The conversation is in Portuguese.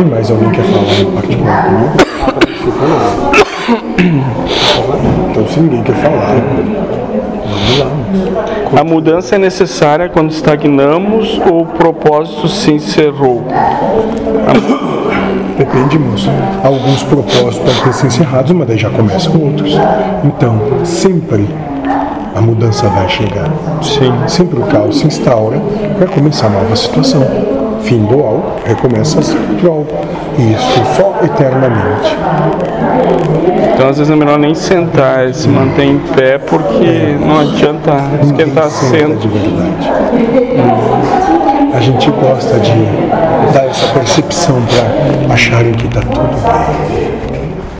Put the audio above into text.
Tem mais alguém que quer falar em particular comigo? Então, se ninguém quer falar, vamos lá. A mudança é necessária quando estagnamos ou o propósito se encerrou? Depende, moço. Alguns propósitos podem ter sido encerrados, mas daí já começam outros. Então, sempre a mudança vai chegar. Sim. Sempre o caos se instaura para começar nova situação. Fim do algo, recomeça outro algo. E isso só eternamente. Então às vezes é melhor nem sentar, é se manter em pé porque não adianta esquentar senta de verdade. A gente gosta de dar essa percepção para acharem que está tudo bem.